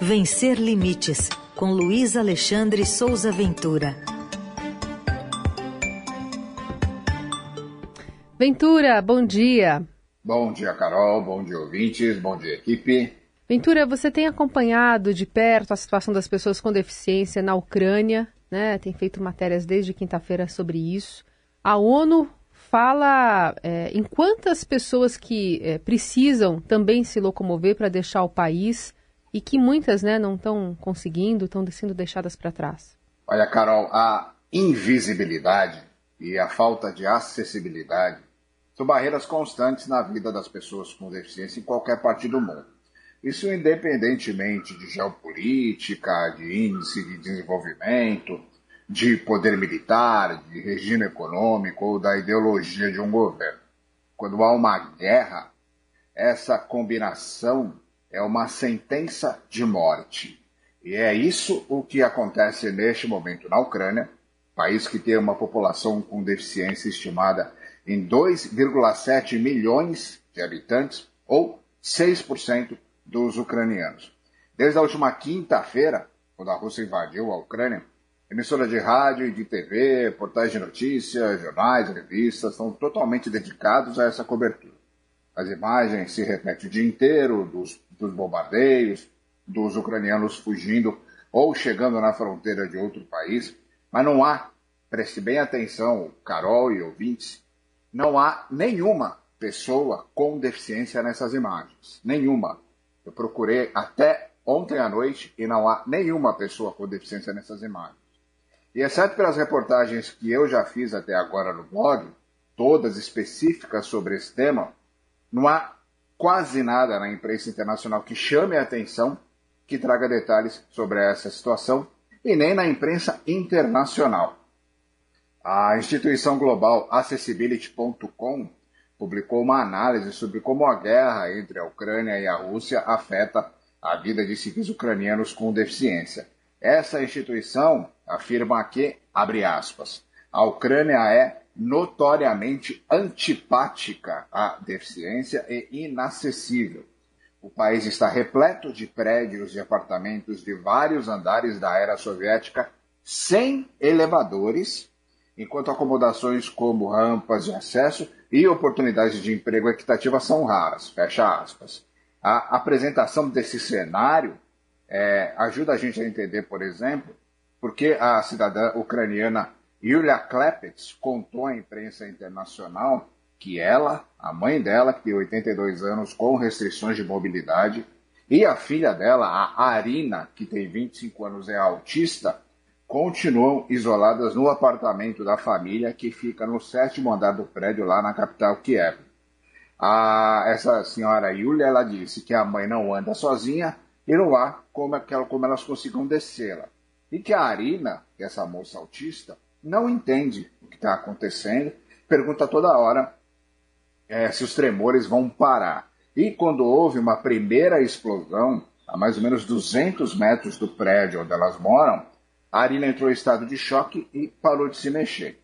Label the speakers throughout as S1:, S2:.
S1: Vencer Limites, com Luiz Alexandre Souza Ventura.
S2: Ventura, bom dia.
S3: Bom dia, Carol. Bom dia, ouvintes. Bom dia, equipe.
S2: Ventura, você tem acompanhado de perto a situação das pessoas com deficiência na Ucrânia, né? Tem feito matérias desde quinta-feira sobre isso. A ONU fala é, em quantas pessoas que é, precisam também se locomover para deixar o país e que muitas né, não estão conseguindo, estão sendo deixadas para trás.
S3: Olha, Carol, a invisibilidade e a falta de acessibilidade são barreiras constantes na vida das pessoas com deficiência em qualquer parte do mundo. Isso independentemente de geopolítica, de índice de desenvolvimento, de poder militar, de regime econômico ou da ideologia de um governo. Quando há uma guerra, essa combinação é uma sentença de morte. E é isso o que acontece neste momento na Ucrânia, país que tem uma população com deficiência estimada em 2,7 milhões de habitantes, ou 6% dos ucranianos. Desde a última quinta-feira, quando a Rússia invadiu a Ucrânia, Emissora de rádio e de TV, portais de notícias, jornais, revistas estão totalmente dedicados a essa cobertura. As imagens se repetem o dia inteiro dos, dos bombardeios, dos ucranianos fugindo ou chegando na fronteira de outro país, mas não há, preste bem atenção, Carol e ouvintes, não há nenhuma pessoa com deficiência nessas imagens. Nenhuma. Eu procurei até ontem à noite e não há nenhuma pessoa com deficiência nessas imagens. E exceto pelas reportagens que eu já fiz até agora no blog, todas específicas sobre esse tema, não há quase nada na imprensa internacional que chame a atenção, que traga detalhes sobre essa situação, e nem na imprensa internacional. A instituição global Accessibility.com publicou uma análise sobre como a guerra entre a Ucrânia e a Rússia afeta a vida de civis ucranianos com deficiência. Essa instituição afirma que, abre aspas, a Ucrânia é notoriamente antipática à deficiência e inacessível. O país está repleto de prédios e apartamentos de vários andares da era soviética sem elevadores, enquanto acomodações como rampas de acesso e oportunidades de emprego equitativas são raras. Fecha aspas. A apresentação desse cenário é, ajuda a gente a entender, por exemplo, porque a cidadã ucraniana Yulia Klepets contou à imprensa internacional que ela, a mãe dela, que tem 82 anos com restrições de mobilidade, e a filha dela, a Arina, que tem 25 anos, é autista, continuam isoladas no apartamento da família que fica no sétimo andar do prédio lá na capital Kiev. A, essa senhora Yulia, ela disse que a mãe não anda sozinha e não há como, como elas consigam descê-la. E que a Arina, é essa moça autista, não entende o que está acontecendo, pergunta toda hora é, se os tremores vão parar. E quando houve uma primeira explosão, a mais ou menos 200 metros do prédio onde elas moram, a Arina entrou em estado de choque e parou de se mexer.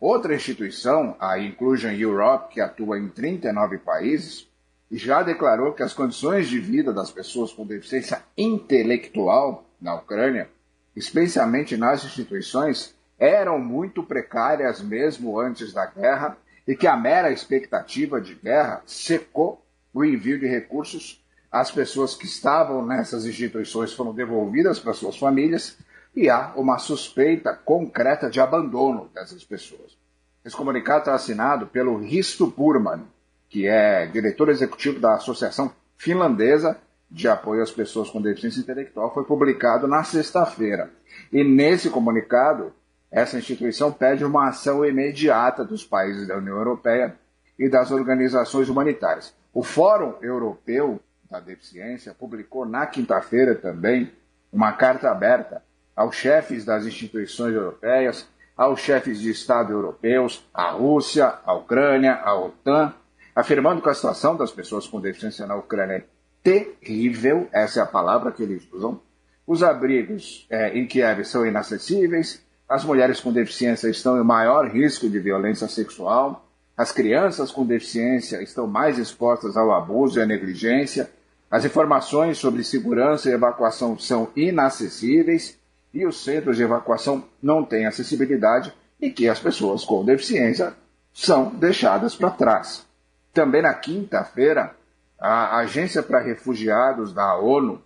S3: Outra instituição, a Inclusion Europe, que atua em 39 países, já declarou que as condições de vida das pessoas com deficiência intelectual na Ucrânia, especialmente nas instituições, eram muito precárias mesmo antes da guerra e que a mera expectativa de guerra secou o envio de recursos às pessoas que estavam nessas instituições foram devolvidas para suas famílias e há uma suspeita concreta de abandono dessas pessoas. Esse comunicado está assinado pelo Risto Purman, que é diretor executivo da Associação Finlandesa de Apoio às Pessoas com Deficiência Intelectual, foi publicado na sexta-feira. E nesse comunicado, essa instituição pede uma ação imediata dos países da União Europeia e das organizações humanitárias. O Fórum Europeu da Deficiência publicou na quinta-feira também uma carta aberta aos chefes das instituições europeias, aos chefes de Estado europeus, à Rússia, à Ucrânia, à OTAN, afirmando que a situação das pessoas com deficiência na Ucrânia é terrível, essa é a palavra que eles usam. Os abrigos é, em Kiev são inacessíveis, as mulheres com deficiência estão em maior risco de violência sexual, as crianças com deficiência estão mais expostas ao abuso e à negligência, As informações sobre segurança e evacuação são inacessíveis e os centros de evacuação não têm acessibilidade e que as pessoas com deficiência são deixadas para trás. Também na quinta-feira, a Agência para Refugiados da ONU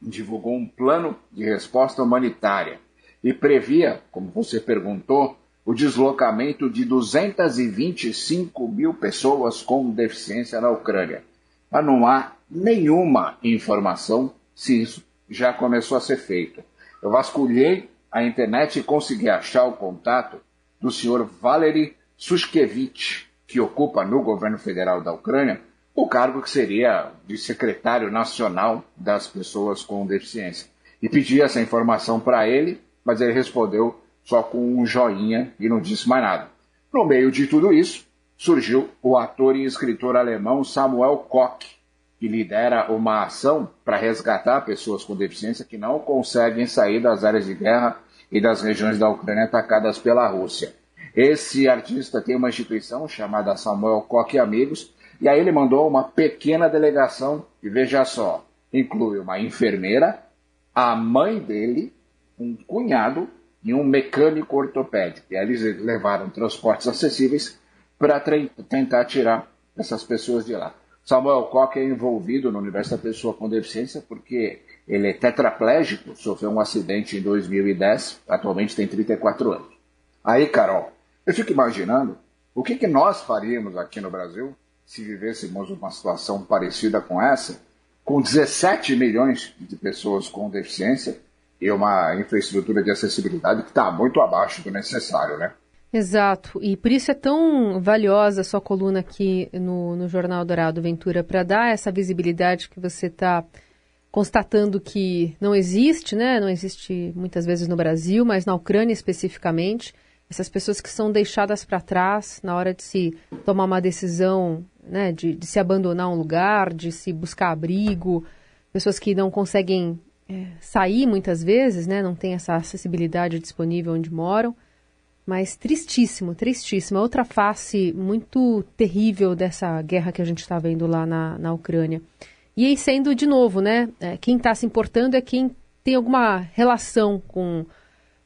S3: divulgou um plano de resposta humanitária e previa, como você perguntou, o deslocamento de 225 mil pessoas com deficiência na Ucrânia. Mas não há nenhuma informação se isso já começou a ser feito. Eu vasculhei a internet e consegui achar o contato do senhor Valery Sushkevich, que ocupa no governo federal da Ucrânia o cargo que seria de secretário nacional das pessoas com deficiência. E pedi essa informação para ele, mas ele respondeu só com um joinha e não disse mais nada. No meio de tudo isso, surgiu o ator e escritor alemão Samuel Koch, que lidera uma ação para resgatar pessoas com deficiência que não conseguem sair das áreas de guerra e das regiões da Ucrânia atacadas pela Rússia. Esse artista tem uma instituição chamada Samuel Koch Amigos, e aí ele mandou uma pequena delegação, e veja só, inclui uma enfermeira, a mãe dele, um cunhado e um mecânico ortopédico. E eles levaram transportes acessíveis para tentar tirar essas pessoas de lá. Samuel Koch é envolvido no universo da pessoa com deficiência porque ele é tetraplégico, sofreu um acidente em 2010, atualmente tem 34 anos. Aí, Carol, eu fico imaginando o que, que nós faríamos aqui no Brasil se vivêssemos uma situação parecida com essa, com 17 milhões de pessoas com deficiência e uma infraestrutura de acessibilidade que está muito abaixo do necessário, né?
S2: Exato, e por isso é tão valiosa a sua coluna aqui no, no Jornal Dourado Ventura, para dar essa visibilidade que você está constatando que não existe, né? Não existe muitas vezes no Brasil, mas na Ucrânia especificamente, essas pessoas que são deixadas para trás na hora de se tomar uma decisão, né? De, de, se abandonar um lugar, de se buscar abrigo, pessoas que não conseguem é, sair muitas vezes, né? Não tem essa acessibilidade disponível onde moram. Mas tristíssimo, tristíssimo. Outra face muito terrível dessa guerra que a gente está vendo lá na, na Ucrânia. E aí sendo, de novo, né? É, quem está se importando é quem tem alguma relação com,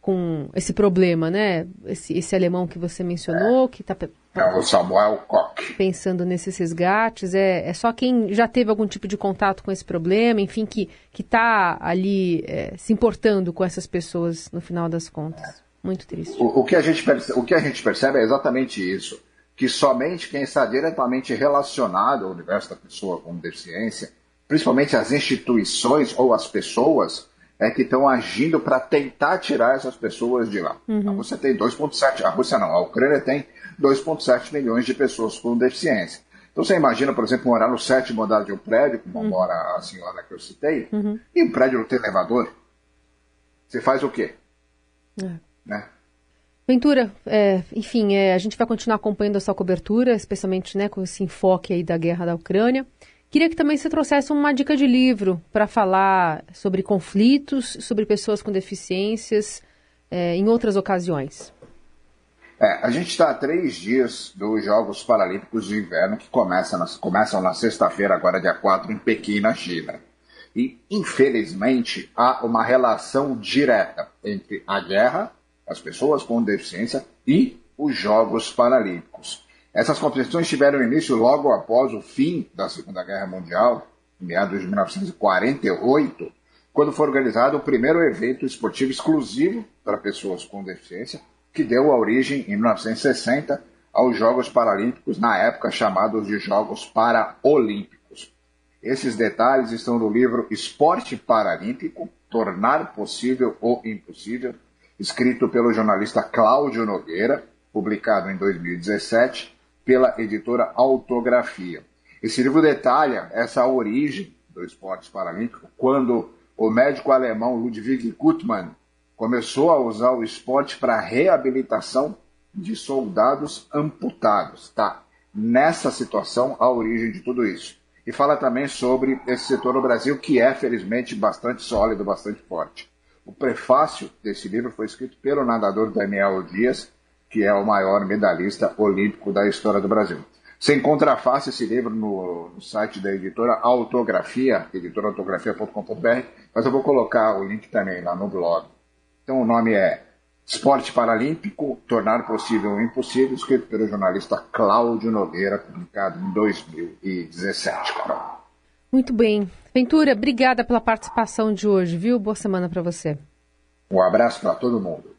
S2: com esse problema, né? Esse, esse alemão que você mencionou, que está
S3: é o Samuel Koch.
S2: Pensando nesses resgates, é, é só quem já teve algum tipo de contato com esse problema, enfim, que está ali é, se importando com essas pessoas no final das contas. Muito triste.
S3: O, o, que a gente percebe, o que a gente percebe é exatamente isso. Que somente quem está diretamente relacionado ao universo da pessoa com deficiência, principalmente as instituições ou as pessoas, é que estão agindo para tentar tirar essas pessoas de lá. Uhum. A Rússia tem 2,7, a Rússia não, a Ucrânia tem 2,7 milhões de pessoas com deficiência. Então você imagina, por exemplo, morar no sétimo andar de um prédio, como uhum. mora a senhora que eu citei, uhum. e o prédio não tem elevador. Você faz o quê? É. Né?
S2: Ventura, é, enfim, é, a gente vai continuar acompanhando a sua cobertura, especialmente né, com esse enfoque aí da guerra da Ucrânia. Queria que também você trouxesse uma dica de livro para falar sobre conflitos, sobre pessoas com deficiências é, em outras ocasiões.
S3: É, a gente está a três dias dos Jogos Paralímpicos de Inverno, que começam na, começam na sexta-feira, agora dia 4, em Pequim, na China. E, infelizmente, há uma relação direta entre a guerra, as pessoas com deficiência e os Jogos Paralímpicos. Essas competições tiveram início logo após o fim da Segunda Guerra Mundial, em meados de 1948, quando foi organizado o primeiro evento esportivo exclusivo para pessoas com deficiência, que deu origem, em 1960, aos Jogos Paralímpicos, na época chamados de Jogos Paraolímpicos. Esses detalhes estão no livro Esporte Paralímpico, Tornar Possível o Impossível, escrito pelo jornalista Cláudio Nogueira, publicado em 2017 pela editora Autografia. Esse livro detalha essa origem do esporte paralímpico, quando o médico alemão Ludwig Gutmann começou a usar o esporte para reabilitação de soldados amputados. Tá? Nessa situação, a origem de tudo isso. E fala também sobre esse setor no Brasil, que é, felizmente, bastante sólido, bastante forte. O prefácio desse livro foi escrito pelo nadador Daniel Dias, que é o maior medalhista olímpico da história do Brasil. Você encontra fácil esse livro no, no site da editora Autografia, editorautografia.com.br, mas eu vou colocar o link também lá no blog. Então o nome é Esporte Paralímpico, Tornar Possível o Impossível, escrito pelo jornalista Cláudio Nogueira, publicado em 2017, Carol.
S2: Muito bem. Ventura, obrigada pela participação de hoje, viu? Boa semana para você.
S3: Um abraço para todo mundo.